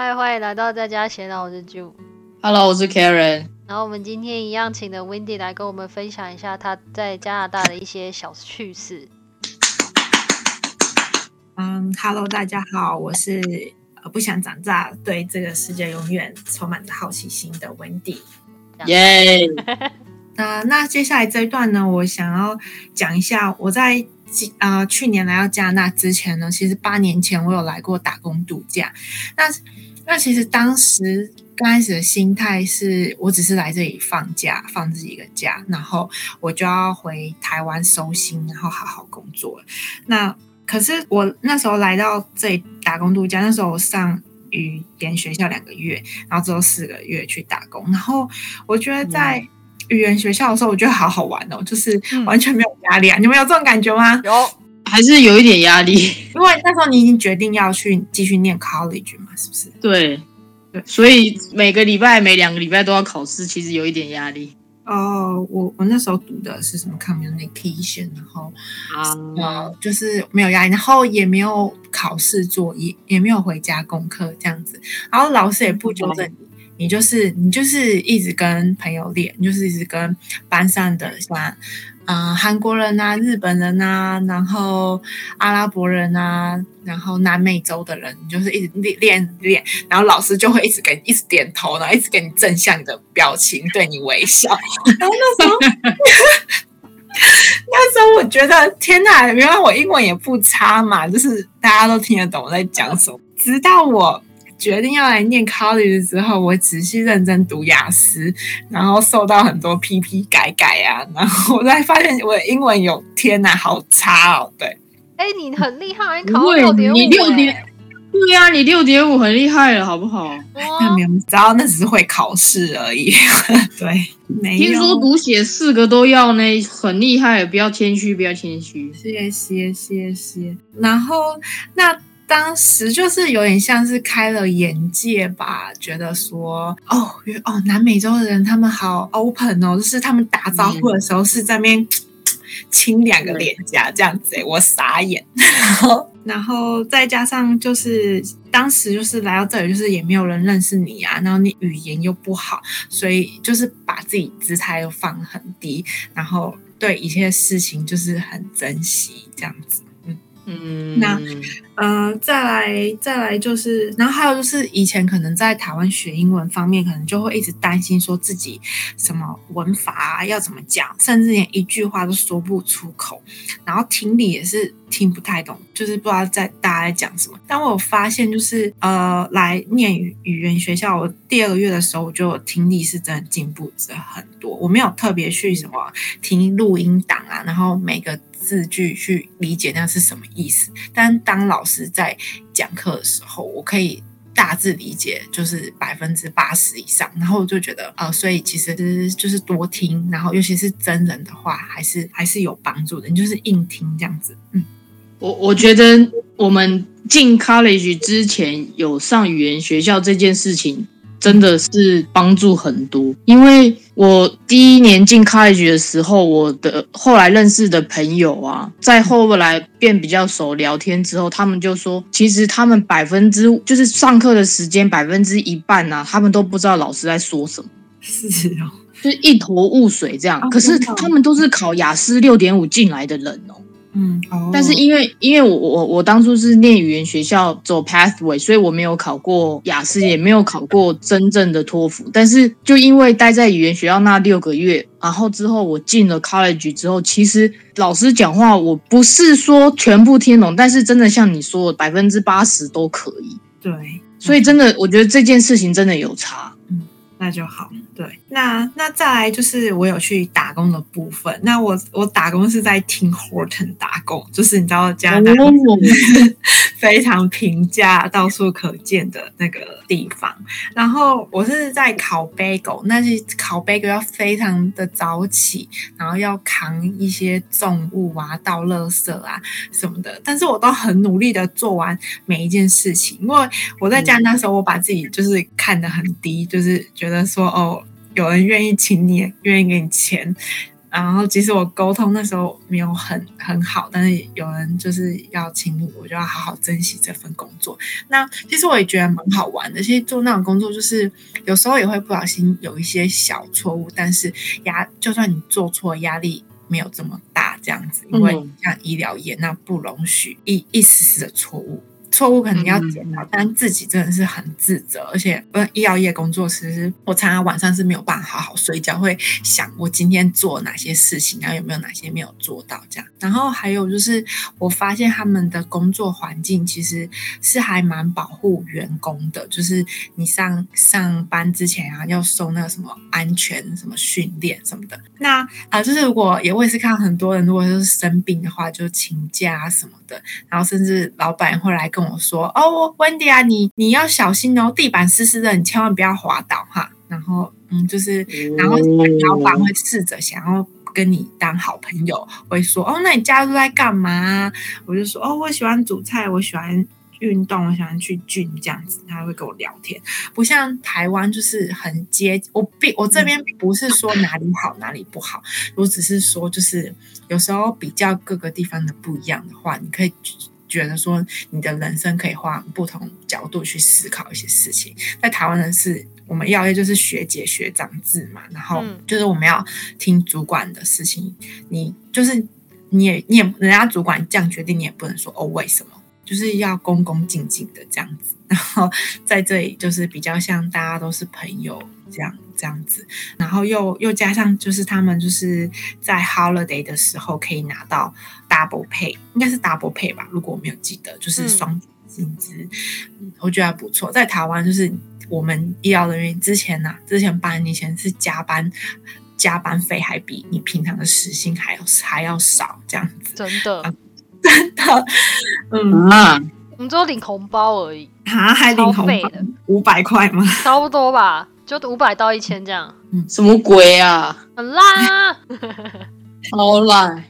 嗨，欢迎来到在家闲聊，我是 Ju。Hello，我是 Karen。然后我们今天一样请的 Wendy 来跟我们分享一下她在加拿大的一些小趣事。嗯，Hello，大家好，我是呃不想长大，对这个世界永远充满着好奇心的 Wendy。耶！那那接下来这一段呢，我想要讲一下我在呃去年来到加拿大之前呢，其实八年前我有来过打工度假。那那其实当时刚开始的心态是我只是来这里放假，放自己一个假，然后我就要回台湾收心，然后好好工作。那可是我那时候来到这里打工度假，那时候我上语言学校两个月，然后之后四个月去打工，然后我觉得在语言学校的时候，我觉得好好玩哦，就是完全没有压力啊！你们有这种感觉吗？有，还是有一点压力，因为那时候你已经决定要去继续念 college 嘛，是不是？对对所以每个礼拜、每两个礼拜都要考试，其实有一点压力哦，我我那时候读的是什么 communication，然后啊。呃，就是没有压力，然后也没有考试作业，也没有回家功课这样子，然后老师也不纠正你，你就是你就是一直跟朋友练，你就是一直跟班上的像。呃，韩国人啊，日本人啊，然后阿拉伯人啊，然后南美洲的人，你就是一直练练练，然后老师就会一直给你一直点头，然后一直给你正向的表情，对你微笑。然后那时候，那时候我觉得天哪，原来我英文也不差嘛，就是大家都听得懂我在讲什么。直到我决定要来念 college 之后，我仔细认真读雅思，然后受到很多批批改改啊，然后我才发现我的英文有天哪，好差哦。对，哎、你很厉害，你考六点五，你六点对呀、你六点五很厉害了，好不好？那没有，你知道那只是会考试而已。对，没有。听说读写四个都要呢，很厉害，不要谦虚，不要谦虚。谢谢谢谢。然后那当时就是有点像是开了眼界吧，觉得说哦原哦南美洲的人他们好 open 哦，就是他们打招呼的时候是在那边。亲两个脸颊这样子、我傻眼。然后，然后再加上就是当时就是来到这里，就是也没有人认识你啊，然后你语言又不好，所以就是把自己姿态又放很低，然后对一切事情就是很珍惜这样子。嗯，那呃，再来再来就是，然后还有就是以前可能在台湾学英文方面，可能就会一直担心说自己什么文法啊要怎么讲，甚至连一句话都说不出口，然后听力也是听不太懂，就是不知道在大家在讲什么。但我有发现，就是呃，来念语语言学校，我第二个月的时候，我就听力是真的进步着很多。我没有特别去什么听录音档啊，然后每个。字句去理解那是什么意思，但当老师在讲课的时候，我可以大致理解，就是百分之八十以上。然后我就觉得，呃，所以其实就是多听，然后尤其是真人的话，还是还是有帮助的。你就是硬听这样子，嗯。我我觉得我们进 college 之前有上语言学校这件事情，真的是帮助很多，因为我第一年进 college 的时候，我的后来认识的朋友啊，在后来变比较熟聊天之后，他们就说，其实他们百分之就是上课的时间百分之一半啊，他们都不知道老师在说什么，是哦，就是一头雾水这样。哦可是他们都是考雅思六点五进来的人哦。嗯，哦但是因为因为我我我当初是念语言学校走 pathway，所以我没有考过雅思，也没有考过真正的托福。但是就因为待在语言学校那六个月，然后之后我进了 college 之后，其实老师讲话我不是说全部听懂，但是真的像你说的，百分之八十都可以。对，所以真的，我觉得这件事情真的有差。那就好。对，那那再来就是我有去打工的部分。那我我打工是在 Tim Horton 打工，就是你知道加拿大哦 非常平价、到处可见的那个地方。然后我是在烤 bagel，那是烤 bagel 要非常的早起，然后要扛一些重物啊、倒垃圾啊什么的。但是我都很努力的做完每一件事情，因为我在家那时候，我把自己就是看得很低，就是觉得说哦，有人愿意请你，愿意给你钱。然后即使我沟通那时候没有很很好，但是有人就是要请我，我就要好好珍惜这份工作。那其实我也觉得蛮好玩的。其实做那种工作，就是有时候也会不小心有一些小错误，但是压就算你做错，压力没有这么大，这样子，因为嗯像医疗业那不容许一一丝丝的错误。错误可能要检讨，但自己真的是很自责，而且呃，医药业工作其实我常常晚上是没有办法好好睡觉，会想我今天做哪些事情，然后有没有哪些没有做到这样。然后还有就是，我发现他们的工作环境其实是还蛮保护员工的，就是你上上班之前啊，要受那个什么安全什么训练什么的。那啊、呃就是如果也我也是看到很多人，如果是生病的话，就请假啊什么的，然后甚至老板会来跟我说：“哦，Wendy 啊，你你要小心哦，地板湿湿的，你千万不要滑倒哈。”然后嗯，就是然后老板会试着想要跟你当好朋友，会说：“哦，那你家都在干嘛？”我就说：“哦，我喜欢煮菜，我喜欢。”运动，我喜欢去 gym 这样子，他会跟我聊天，不像台湾就是很接我并我这边不是说哪里好哪里不好，我只是说就是有时候比较各个地方的不一样的话，你可以觉得说你的人生可以换不同角度去思考一些事情。在台湾的是我们要业就是学姐学长制嘛，然后嗯就是我们要听主管的事情，你就是你也你也人家主管这样决定，你也不能说哦为什么。就是要恭恭敬敬的这样子，然后在这里就是比较像大家都是朋友这样这样子，然后又又加上就是他们就是在 holiday 的时候可以拿到 double pay，应该是 double pay 吧，如果我没有记得，就是嗯。双薪资，嗯我觉得还不错。在台湾就是我们医疗人员之前呢、之前半年前是加班。加班费还比你平常的时薪还要还要少，这样子，真的，真的，嗯，啊，我们只有领红包而已，啊，还领红五百块吗？差不多吧，就五百到一千这样，什么鬼啊？很烂啊。超烂！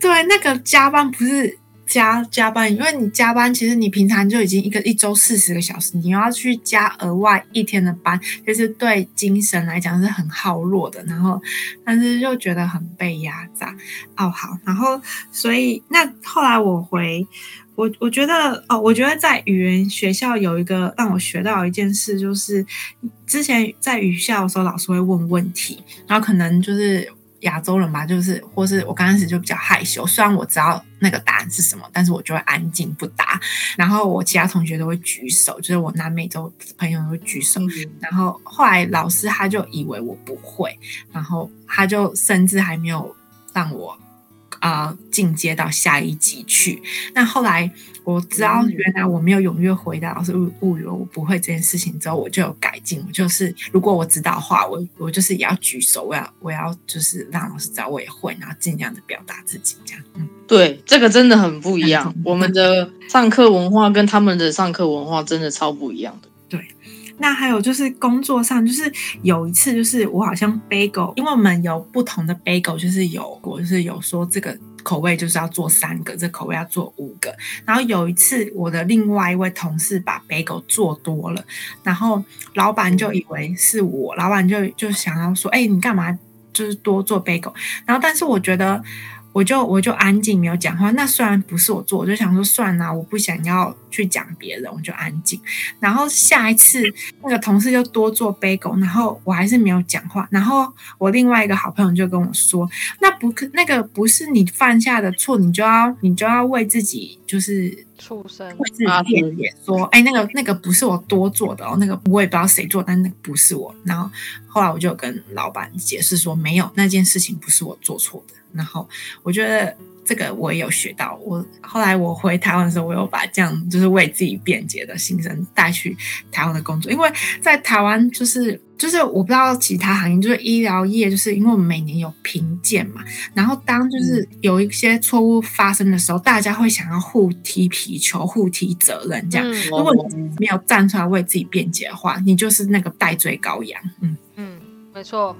对，那个加班不是加加班，因为你加班，其实你平常就已经一个一周四十个小时，你又要去加额外一天的班，就是对精神来讲是很耗弱的。然后，但是又觉得很被压榨。哦，好，然后所以那后来我回。我我觉得哦，我觉得在语言学校有一个让我学到一件事，就是之前在语校的时候，老师会问问题，然后可能就是亚洲人吧，就是或是我刚开始就比较害羞，虽然我知道那个答案是什么，但是我就会安静不答。然后我其他同学都会举手，就是我南美洲朋友都会举手。然后后来老师他就以为我不会，然后他就甚至还没有让我呃进阶到下一级去。那后来我知道嗯原来我没有踊跃回答老师误误以为我不会这件事情之后，我就有改进。我就是如果我知道的话，我我就是也要举手，我要我要就是让老师知道我也会，然后尽量的表达自己这样。嗯，对，这个真的很不一样嗯。我们的上课文化跟他们的上课文化真的超不一样的。那还有就是工作上，就是有一次，就是我好像 bagel，因为我们有不同的 bagel，就是有我就是有说这个口味就是要做三个，这口味要做五个。然后有一次，我的另外一位同事把 bagel 做多了，然后老板就以为是我，老板就就想要说，哎、你干嘛就是多做 bagel？然后但是我觉得。我就我就安静没有讲话。那虽然不是我做，我就想说算了，我不想要去讲别人，我就安静。然后下一次那个同事就多做杯狗然后我还是没有讲话。然后我另外一个好朋友就跟我说：“那不可那个不是你犯下的错，你就要你就要为自己就是畜生，为自己辩解说，哎，那个那个不是我多做的哦，那个我也不知道谁做，但那个不是我。然后后来我就跟老板解释说，没有那件事情不是我做错的。然后我觉得这个我也有学到。我后来我回台湾的时候，我有把这样就是为自己辩解的心声带去台湾的工作，因为在台湾就是就是我不知道其他行业，就是医疗业，就是因为我们每年有评鉴嘛，然后当就是有一些错误发生的时候，大家会想要互踢皮球、互踢责任这样。嗯如果你没有站出来为自己辩解的话，你就是那个戴罪羔羊。嗯，嗯，没错，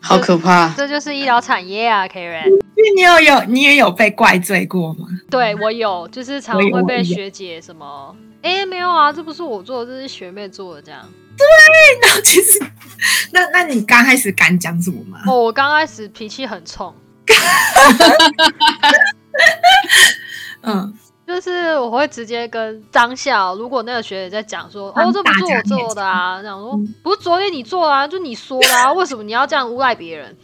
好可怕！这就是医疗产业啊，Karen。因为你有有你也有被怪罪过吗？对我有，就是常会被学姐什么，哎，没有啊，这不是我做的，这是学妹做的，这样。然后其实，那那你刚开始敢讲什么吗？哦，我刚开始脾气很冲，嗯，就是我会直接跟当下，如果那个学姐在讲说，哦，这不是我做的啊，这样说嗯不是昨天你做啊，就你说的啊，为什么你要这样诬赖别人？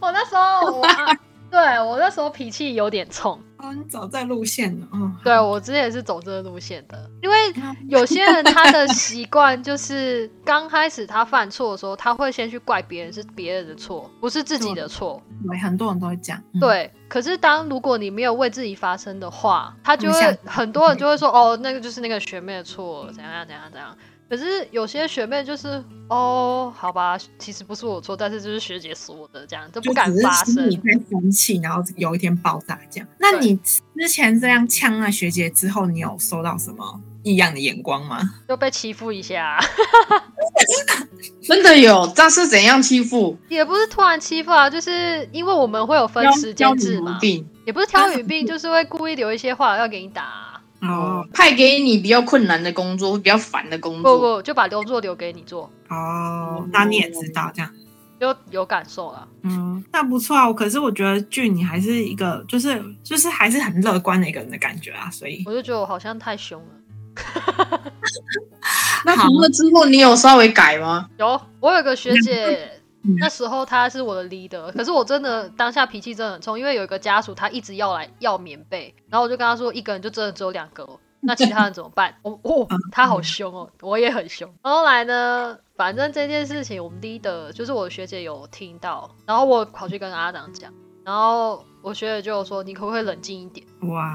我那时候我、啊对我那时候脾气有点冲，哦，你走在路线了，哦，对我之前是走这个路线的，因为有些人他的习惯就是刚开始他犯错的时候，他会先去怪别人是别人的错，不是自己的错。对，很多人都会讲，嗯，对，可是当如果你没有为自己发声的话，他就会很多人就会说哦，那个就是那个学妹的错，怎样怎样怎样。可是有些学妹就是哦，好吧，其实不是我错，但是就是学姐说的，这样就就不敢发声心里。在生气，然后有一天爆炸这样。那你之前这样呛了学姐之后，你有收到什么异样的眼光吗？就被欺负一下，真的有，但是怎样欺负？也不是突然欺负啊，就是因为我们会有分时教你间制嘛，也不是挑语病，就是会故意留一些话要给你打啊、哦派给你比较困难的工作，比较烦的工作。不不，就把工作留给你做，哦，那你也知道这样。就有感受了。嗯，那不错啊。可是我觉得俊你还是一个，就是就是还是很乐观的一个人的感觉啊。所以我就觉得我好像太凶了。那除了之后，你有稍微改吗？有，我有个学姐嗯，那时候他是我的 leader，可是我真的当下脾气真的很冲，因为有一个家属他一直要来要棉被，然后我就跟他说，一个人就真的只有两个哦，那其他人怎么办？我 哦，他好凶哦，我也很凶。后来呢，反正这件事情我们 leader 就是我的学姐有听到，然后我跑去跟阿长讲，然后我学姐就说，你可不可以冷静一点？哇，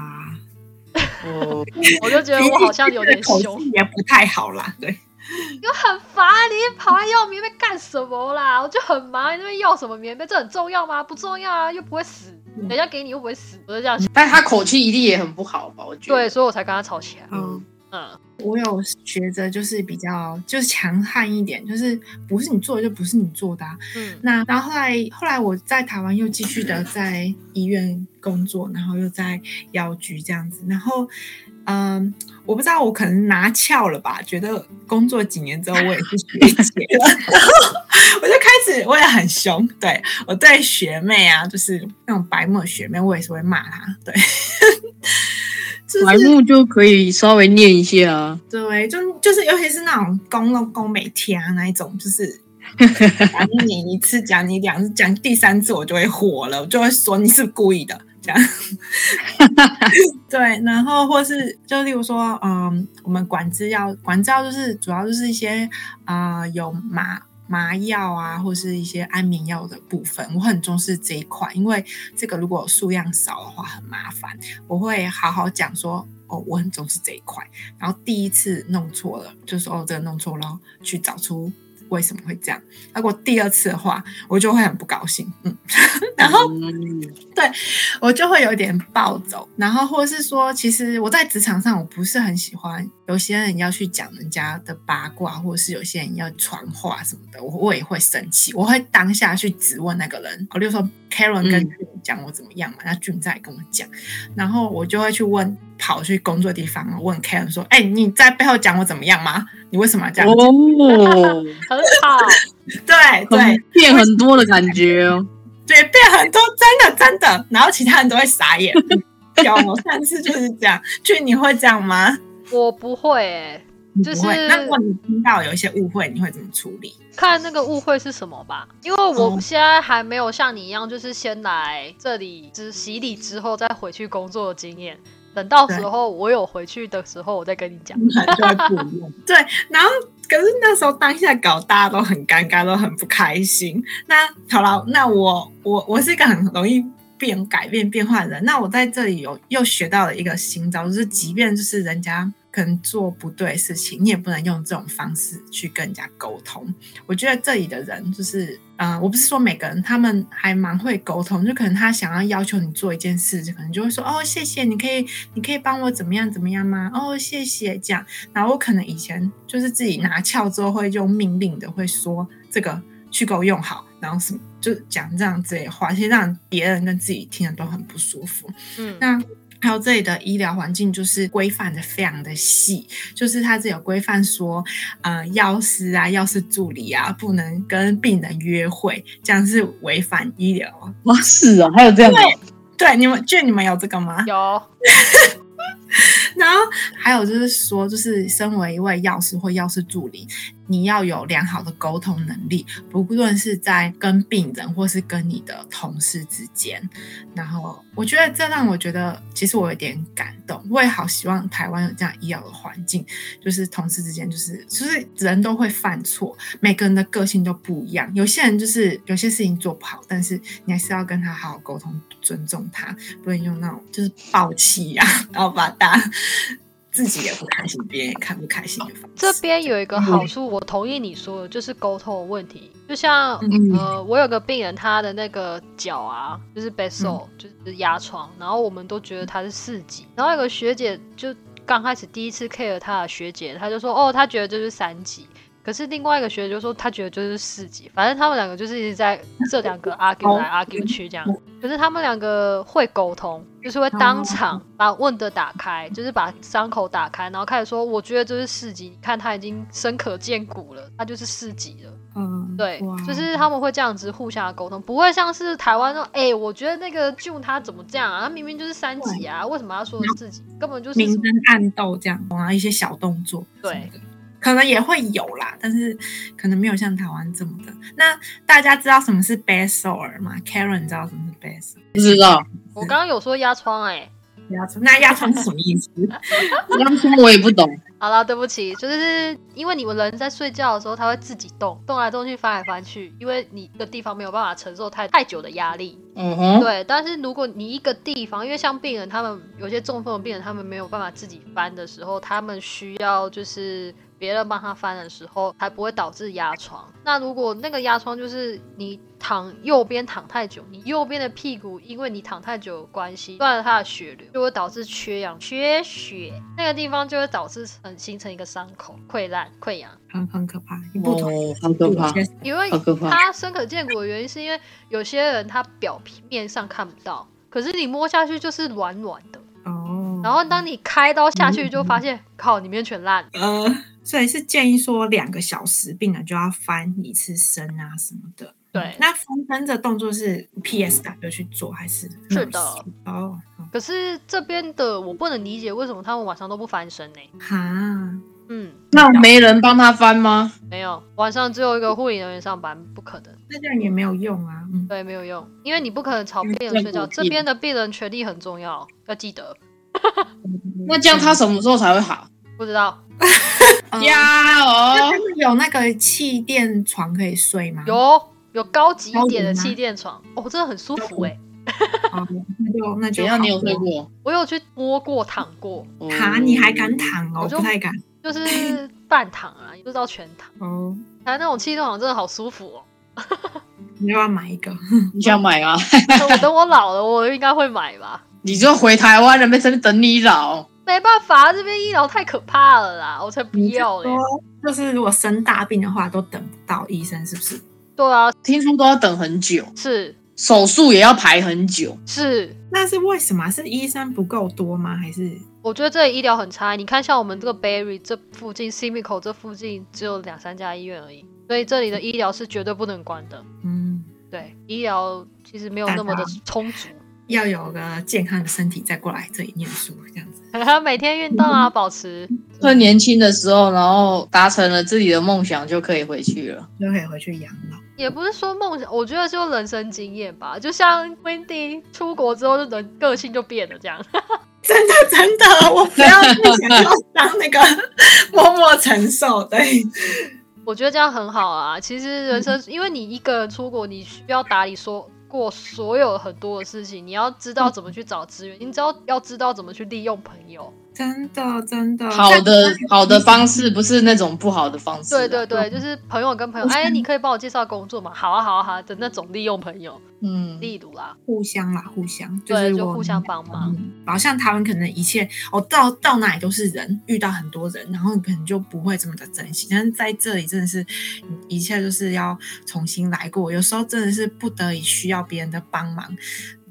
我，我就觉得我好像有点凶。也不太好啦。对，就很烦，你跑来要棉被干什么啦？我就很忙，你那边要什么棉被？这很重要吗？不重要啊，又不会死，人家给你又不会死，我就这样想。但他口气一定也很不好吧？我觉得。对，所以我才跟他吵起来。嗯。嗯，我有学着就是比较就是强悍一点，就是不是你做的就不是你做的、啊。嗯那然后后来后来我在台湾又继续的在医院工作，然后又在药局这样子，然后嗯，我不知道我可能拿翘了吧，觉得工作几年之后我也是学姐了，然 后我就开始我也很凶，对我对学妹啊，就是那种白目学妹，我也是会骂她，对。就是白目就可以稍微念一下啊。对，就就是尤其是那种公公公美天啊那一种，就是 讲你一次讲你两次讲第三次我就会火了，我就会说你是故意的这样。对，然后或是就例如说，嗯，我们管制药管制药就是主要就是一些啊、呃有麻。麻药啊，或是一些安眠药的部分，我很重视这一块，因为这个如果数量少的话很麻烦。我会好好讲说，哦，我很重视这一块。然后第一次弄错了，就说哦，这个弄错了，去找出为什么会这样。如果第二次的话，我就会很不高兴，嗯，然后嗯我就会有点暴走，然后或者是说，其实我在职场上我不是很喜欢有些人要去讲人家的八卦，或者是有些人要传话什么的，我我也会生气，我会当下去质问那个人。我，例如说 Karen 跟嗯俊讲我怎么样嘛，那俊在跟我讲，然后我就会去问跑去工作地方问 Karen 说，哎、你在背后讲我怎么样吗？你为什么要这样？哦，很好。对对很变很多的感觉哦。对，变很多，真的真的，然后其他人都会傻眼。有，我上次就是这样。俊，你会这样吗？我不会诶、就你不会。是那如果你听到有一些误会，你会怎么处理？看那个误会是什么吧。因为我哦现在还没有像你一样，就是先来这里之洗礼之后再回去工作的经验。等到时候我有回去的时候，我再跟你讲。对，然后可是那时候当下搞大家都很尴尬，都很不开心。那好了，那我我我是一个很容易变改变变化的人。那我在这里有又学到了一个新招，就是即便就是人家可能做不对事情，你也不能用这种方式去跟人家沟通。我觉得这里的人就是，呃，我不是说每个人，他们还蛮会沟通，就可能他想要要求你做一件事，就可能就会说，哦，谢谢，你可以，你可以帮我怎么样怎么样吗？哦，谢谢，这样。然后我可能以前就是自己拿翘之后会用命令的，会说这个去给我用好，然后什么就讲这样之类的话，其实让别人跟自己听的都很不舒服。嗯，那还有这里的医疗环境就是规范的非常的细，就是它只有规范说，呃，药师啊、药师助理啊不能跟病人约会，这样是违反医疗。哇，是啊，还有这样的，对，你们就你们有这个吗？有，然后还有就是说，就是身为一位药师或药师助理，你要有良好的沟通能力，不论是在跟病人或是跟你的同事之间。然后我觉得这让我觉得，其实我有点感动。我也好希望台湾有这样医疗的环境，就是同事之间，就是就是人都会犯错，每个人的个性都不一样。有些人就是有些事情做不好，但是你还是要跟他好好沟通，尊重他，不能用那种就是暴气呀、然后把大家自己也不开心，别人也看不开心的方式。这边有一个好处，我同意你说的，就是沟通的问题。就像嗯呃，我有个病人，他的那个脚啊，就是 b a s o 就是压疮，然后我们都觉得他是四级，然后有个学姐就刚开始第一次 care 他的学姐，她就说哦，她觉得这是三级。可是另外一个学姐就说，她觉得就是四级，反正他们两个就是一直在这两个 argue 来 argue 去这样。可是他们两个会沟通，就是会当场把问的打开，就是把伤口打开，然后开始说，我觉得这是四级，你看他已经深可见骨了，他就是四级了。嗯，对，就是他们会这样子互相的沟通，不会像是台湾说，哎、我觉得那个 June 他怎么这样啊？他明明就是三级啊，为什么要说四级？根本就是明争暗斗这样，啊一些小动作，对，可能也会有啦，但是可能没有像台湾这么的。那大家知道什么是 seller 吗？Karen 知道什么是 best？不知道，我刚刚有说压疮哎，压疮，那压疮是什么意思？压疮我也不懂，好了，对不起，就是因为你们人在睡觉的时候，他会自己动，动来动去，翻来翻去，因为你一个地方没有办法承受太太久的压力。嗯哼，对，但是如果你一个地方，因为像病人他们有些中风的病人，他们没有办法自己翻的时候，他们需要就是别人帮他翻的时候，才不会导致压疮。那如果那个压疮就是你躺右边躺太久，你右边的屁股因为你躺太久的关系断了它的血流，就会导致缺氧、缺血，那个地方就会导致很形成一个伤口溃烂、溃疡。很很可怕，你不同哦，好可怕，因为好可怕它深可见骨的原因，是因为有些人他表皮面上看不到，可是你摸下去就是软软的。哦。然后当你开刀下去，就发现靠，里面全烂。呃，所以是建议说两个小时病人就要翻一次身啊什么的。对那翻身的动作是 PSW 去做还是？是的。哦，可是这边的我不能理解为什么他们晚上都不翻身呢？哈，嗯，那没人帮他翻吗？没有，晚上只有一个护理人员上班，不可能。那这样也没有用啊。嗯，对，没有用，因为你不可能吵病人睡觉。这边的病人权利很重要，要记得。那这样他什么时候才会好？不知道呃 呀哦，有那个气垫床可以睡吗？有有高级一点的气垫床，哦，真的很舒服哎。哦，那就那就怎样？你有睡过？我有去摸过、躺过，哦哈，你还敢躺哦？我就不太敢就是半躺啊，也不知道全躺。哦。台那种气垫床真的好舒服哦。你要买一个？你想买啊？我等我老了，我应该会买吧。你就回台湾了，没这边等你老。没办法，这边医疗太可怕了啦，我才不要嘞。说就是如果生大病的话，都等不到医生，是不是？对啊，听说都要等很久，是手术也要排很久。是，那是为什么啊？是医生不够多吗？还是我觉得这里医疗很差。你看，像我们这个 Berry 这附近 Simico 这附近只有两三家医院而已，所以这里的医疗是绝对不能关的。嗯，对，医疗其实没有那么的充足。要有个健康的身体再过来这里念书这样子？每天运动啊，保持。趁年轻的时候，然后达成了自己的梦想，就可以回去了。就可以回去养老。也不是说梦想，我觉得就人生经验吧。就像 Wendy 出国之后，就人个性就变了这样。真的真的，我不要不想要当那个 默默承受。对，我觉得这样很好啊。其实人生，因为你一个人出国，你需要打理说过所有很多的事情，你要知道怎么去找资源，你只要要知道怎么去利用朋友。真的真的好的好的方式，不是那种不好的方式啊。对对对，就是朋友跟朋友，哎，你可以帮我介绍工作吗？好啊好啊好啊的那种利用朋友，嗯，力度啦，互相啦，互相，对，就互相帮忙。嗯，好像台湾可能一切哦，到到哪里都是人，遇到很多人，然后你可能就不会这么的珍惜。但是在这里真的是一切就是要重新来过，有时候真的是不得已需要别人的帮忙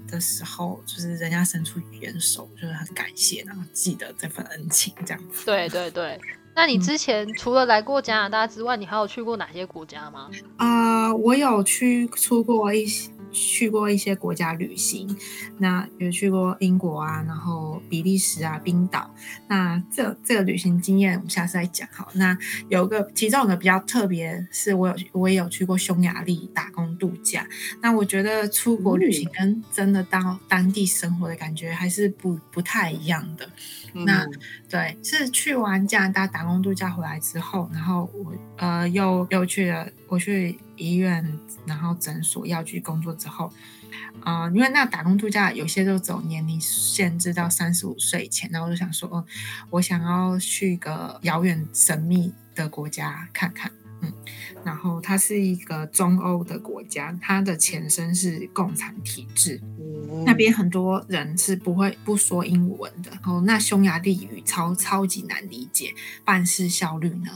的时候，就是人家伸出援手，就是很感谢，然后记得这份恩情这样子。对对对。那你之前除了来过加拿大之外，你还有去过哪些国家吗？啊、我有去出过一些。去过一些国家旅行，那有去过英国啊，然后比利时啊、冰岛。那这这个旅行经验，我们下次再讲好。那有个其中有个比较特别，是我有我也有去过匈牙利打工度假。那我觉得出国旅行跟真的到当地生活的感觉还是不不太一样的。那嗯对，是去完加拿大打工度假回来之后，然后我呃又又去了，我去医院，然后诊所、药局工作之后，啊、因为那打工度假有些都走年龄限制到三十五岁以前，然后我就想说，我想要去一个遥远神秘的国家看看。嗯，然后它是一个中欧的国家，它的前身是共产体制，那边很多人是不会不说英文的，然后那匈牙利语超超级难理解，办事效率呢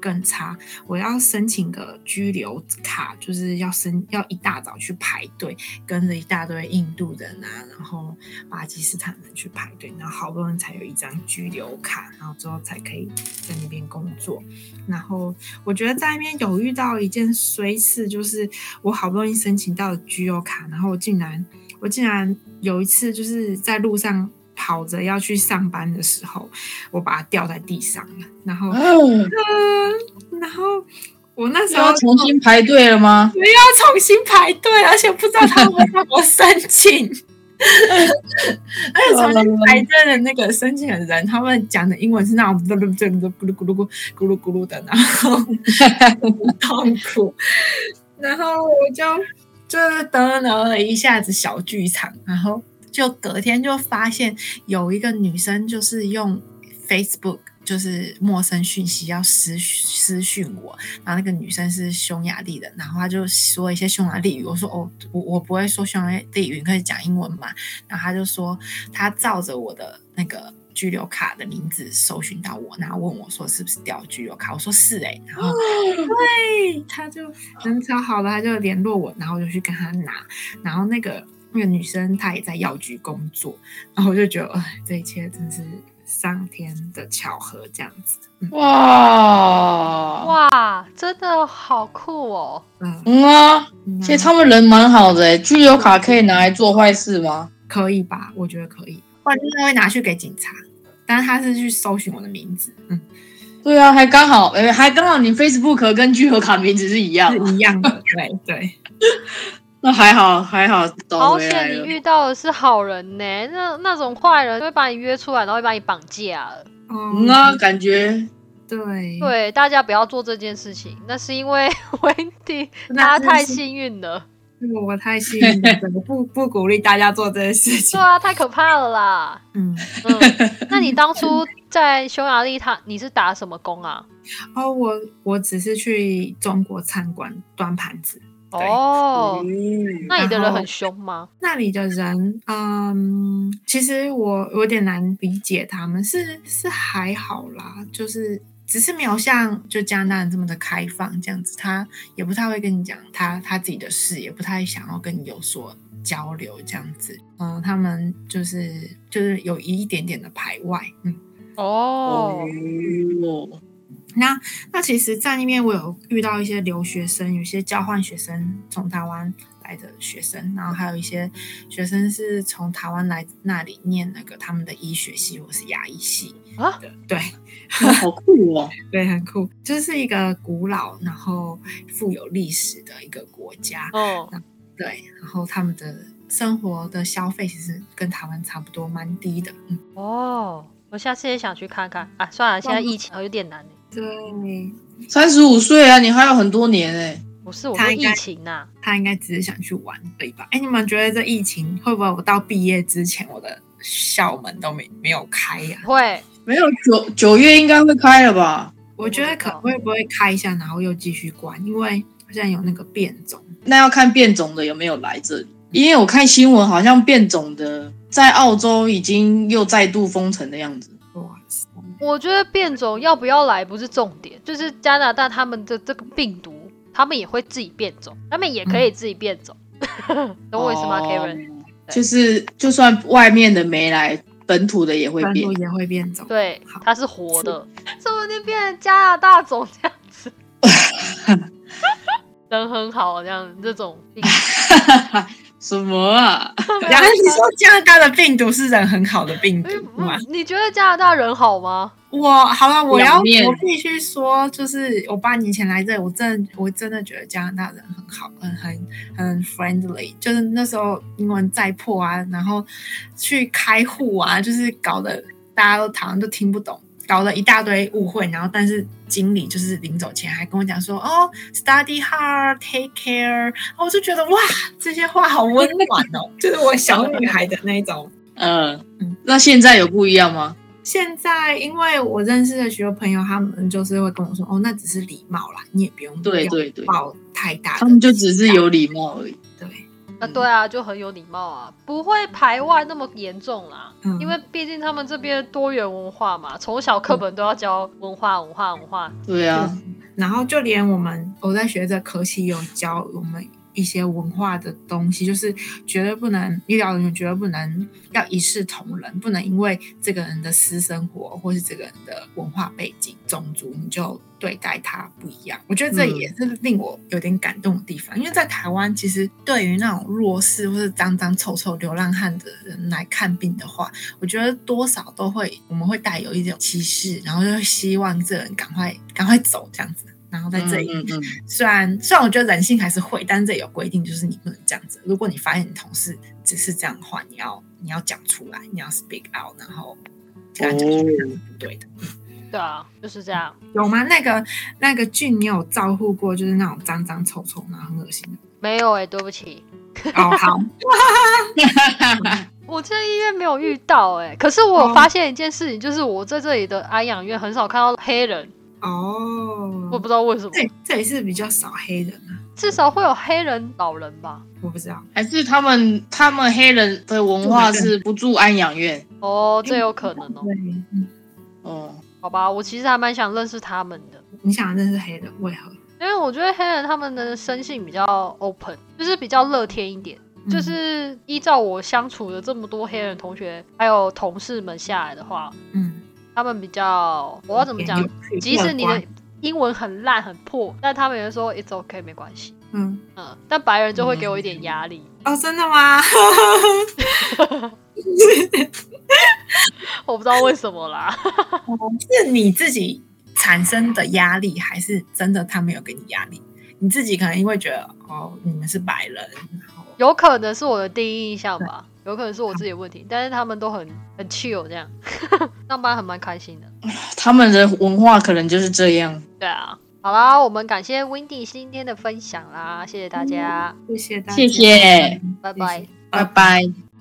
更差。我要申请个居留卡，就是要申要一大早去排队，跟着一大堆印度人啊，然后巴基斯坦人去排队，然后好不容易才有一张居留卡，然后之后才可以在那边工作。然后我觉得在那边有遇到一件衰事，就是我好不容易申请到了居留卡，然后我竟然我竟然有一次就是在路上跑着要去上班的时候，我把它掉在地上了，然后，然后我那时候要重新排队了吗？我要重新排队，而且不知道他们怎么申请。而且重新排队的那个申请的人，他们讲的英文是那种咕噜咕噜咕噜咕噜咕噜咕噜的，然后很痛苦。然后我就就是得了一下子小剧场，然后就隔天就发现有一个女生就是用 Facebook。就是陌生讯息要私私讯我，然后那个女生是匈牙利的，然后她就说一些匈牙利语，我说哦，我我不会说匈牙利语，你可以讲英文嘛？然后她就说她照着我的那个居留卡的名字搜寻到我，然后问我说是不是掉居留卡，我说是哎、然后对，她就人超好的，她就联络我，然后我就去跟她拿，然后那个那个女生她也在药局工作，然后我就觉得，哎，这一切真是上天的巧合，这样子，嗯哇，哇，真的好酷哦！嗯，嗯啊，嗯其实他们人蛮好的诶，居留卡可以拿来做坏事吗？可以吧？我觉得可以，不然就是会拿去给警察，但是他是去搜寻我的名字，嗯，对啊，还刚好，诶，还刚好你 Facebook 跟居留卡名字是一样是，一样的，对对。那还好还好找好。险你遇到的是好人呢，那那种坏人会把你约出来，然后会把你绑架了。嗯那，感觉对对，大家不要做这件事情，那是因为 Wendy 他太幸运了。我太幸运了，我不不鼓励大家做这件事对情。啊，太可怕了啦。嗯，嗯，那你当初在匈牙利他，你是打什么工啊？哦，我我只是去中国餐馆端盘子，对哦，嗯那里的人很凶吗？那里的人，嗯，其实我有点难理解他们，是是还好啦，就是只是没有像就加拿大人这么的开放这样子，他也不太会跟你讲他他自己的事，也不太想要跟你有所交流这样子，嗯，他们就是就是有一点点的排外，嗯。哦，哦，那那其实，在那边我有遇到一些留学生，有些交换学生从台湾来的学生，然后还有一些学生是从台湾来那里念那个他们的医学系或是牙医系啊的，对好酷哦！对，很酷，就是一个古老然后富有历史的一个国家，哦，对，然后他们的生活的消费其实跟台湾差不多，蛮低的，嗯，哦，我下次也想去看看。啊。算了，现在疫情有点难欸对，三十五岁啊，你还有很多年哎。不是我说疫他应该情呐、他应该只是想去玩而已吧？哎，你们觉得这疫情会不会我到毕业之前，我的校门都没没有开呀、会没有九九月应该会开了吧？我觉得可会不会开一下，然后又继续关，因为好像有那个变种。那要看变种的有没有来这里，因为我看新闻好像变种的在澳洲已经又再度封城的样子。我觉得变种要不要来不是重点，就是加拿大他们的这个病毒，他们也会自己变种，他们也可以自己变种，懂我意思吗哦，Karen？就是就算外面的没来，本土的也会变。也会变种。对，它是活的，说不定变成加拿大种这样子，人很好这样这种病。毒。什么啊？然后你说加拿大的病毒是人很好的病毒吗？嗯，你觉得加拿大人好吗？我好了，我要我必须说，就是我八年前来这里，我真的我真的觉得加拿大人很好，很很很 friendly。就是那时候英文再破啊，然后去开户啊，就是搞得大家都好像都听不懂，搞了一大堆误会。然后但是经理就是临走前还跟我讲说，哦，study hard，take care。我就觉得哇，这些话好温暖哦，就是我小女孩的那种。嗯嗯，那现在有不一样吗？现在，因为我认识的许多朋友，他们就是会跟我说：“哦，那只是礼貌啦，你也不用对对对，抱太大。”他们就只是有礼貌而已。对，啊，对啊，就很有礼貌啊，不会排外那么严重啦。嗯因为毕竟他们这边多元文化嘛，从小课本都要教文化、文化、文化。对啊，然后就连我们我在学这科系有教我们一些文化的东西，就是绝对不能医疗人员绝对不能要一视同仁，不能因为这个人的私生活或是这个人的文化背景、种族，你就对待他不一样。我觉得这嗯也是令我有点感动的地方，因为在台湾，其实对于那种弱势或是脏脏臭臭流浪汉的人来看病的话，我觉得多少都会我们会带有一种歧视，然后就会希望这人赶快赶快走这样子。然后在这里，嗯嗯嗯虽然虽然我觉得人性还是会，但是这里有规定，就是你不能这样子。如果你发现你同事只是这样的话，你要你要讲出来，你要 speak out，然后跟他讲说这样是不对的。对啊，就是这样。有吗？那个那个俊，你有照顾过就是那种脏脏臭臭然后很恶心的？没有哎、对不起，哦，好，我在医院没有遇到哎、可是我有发现一件事情，就是我在这里的安养院很少看到黑人，哦，我不知道为什么，这这里是比较少黑人啊，至少会有黑人老人吧。我不知道。还是他们他们黑人的文化是不住安养院哦，这有可能哦。对，嗯，哦。好吧，我其实还蛮想认识他们的。你想认识黑人，为何？因为我觉得黑人他们的生性比较 open，就是比较乐天一点。嗯就是依照我相处的这么多黑人同学还有同事们下来的话，嗯，他们比较我要怎么讲即使你的英文很烂很破，但他们也说 it's okay 没关系。嗯，嗯，但白人就会给我一点压力，哦，真的吗？我不知道为什么啦。是你自己产生的压力，还是真的他没有给你压力？你自己可能因为觉得哦，你们是白人，然后有可能是我的第一印象吧，有可能是我自己的问题，但是他们都很很 chill 这样，上班还蛮开心的。他们的文化可能就是这样。对啊，好啦，我们感谢 Windy 今天的分享啦，谢谢大家，谢谢大家，谢谢，拜拜。拜拜。